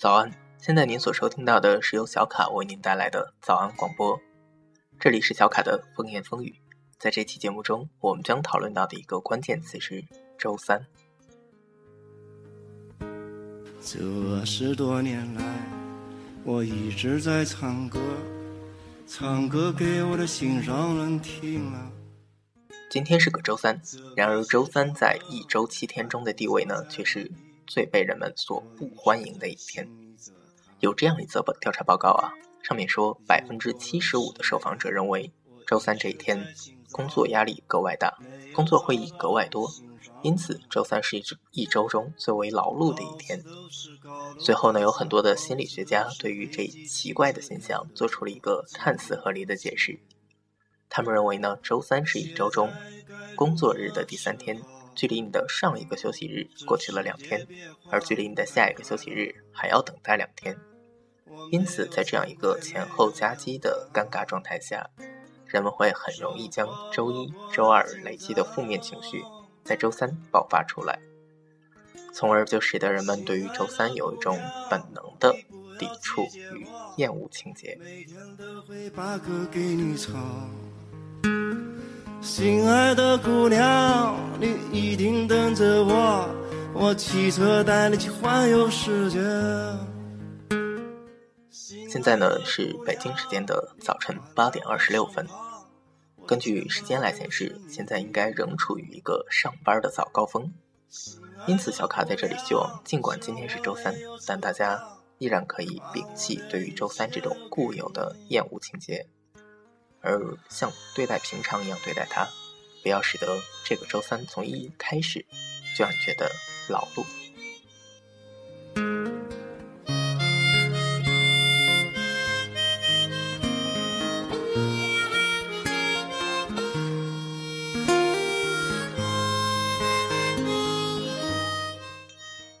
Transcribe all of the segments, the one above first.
早安，现在您所收听到的是由小卡为您带来的早安广播，这里是小卡的风言风语。在这期节目中，我们将讨论到的一个关键词是周三。这十多年来，我一直在唱歌，唱歌给我的心上人听啊。今天是个周三，然而周三在一周七天中的地位呢，却是。最被人们所不欢迎的一天，有这样一则调查报告啊，上面说百分之七十五的受访者认为周三这一天工作压力格外大，工作会议格外多，因此周三是一周一周中最为劳碌的一天。随后呢，有很多的心理学家对于这奇怪的现象做出了一个看似合理的解释，他们认为呢，周三是一周中工作日的第三天。距离你的上一个休息日过去了两天，而距离你的下一个休息日还要等待两天。因此，在这样一个前后夹击的尴尬状态下，人们会很容易将周一周二累积的负面情绪在周三爆发出来，从而就使得人们对于周三有一种本能的抵触与厌恶情节。心爱的姑娘，你一定等着我，我骑车带你去环游世界。现在呢是北京时间的早晨八点二十六分，根据时间来显示，现在应该仍处于一个上班的早高峰。因此，小卡在这里希望，尽管今天是周三，但大家依然可以摒弃对于周三这种固有的厌恶情节。而像对待平常一样对待它，不要使得这个周三从一开始就让你觉得劳碌。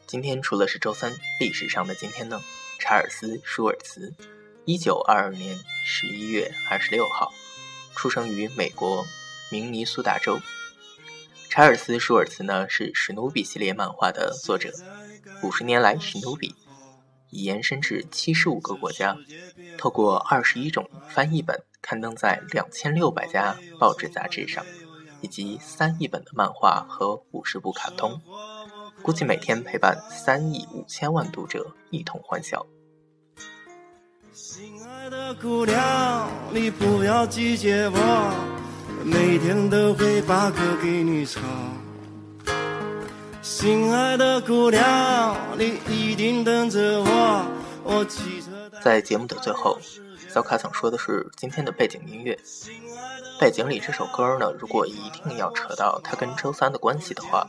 今天除了是周三，历史上的今天呢？查尔斯·舒尔茨。一九二二年十一月二十六号，出生于美国明尼苏达州。查尔斯·舒尔茨呢是史努比系列漫画的作者。五十年来，史努比已延伸至七十五个国家，透过二十一种翻译本刊登在两千六百家报纸杂志上，以及三亿本的漫画和五十部卡通，估计每天陪伴三亿五千万读者一同欢笑。心爱的姑娘，你不要拒绝我，每天都会把歌给你唱。心爱的姑娘，你一定等着我，我骑车。在节目的最后，小卡想说的是今天的背景音乐。背景里这首歌呢，如果一定要扯到它跟周三的关系的话，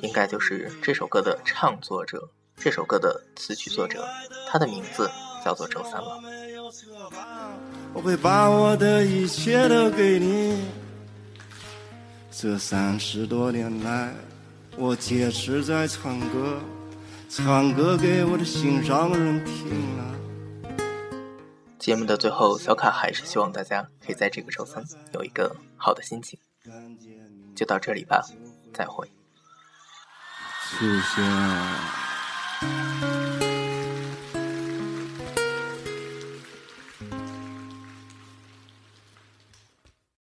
应该就是这首歌的唱作者，这首歌的词曲作者，他的名字叫做周三了。我会把我的一切都给你。这三十多年来，我坚持在唱歌，唱歌给我的心上人听了。节目的最后，小卡还是希望大家可以在这个周三有一个好的心情。就到这里吧，再会。出现。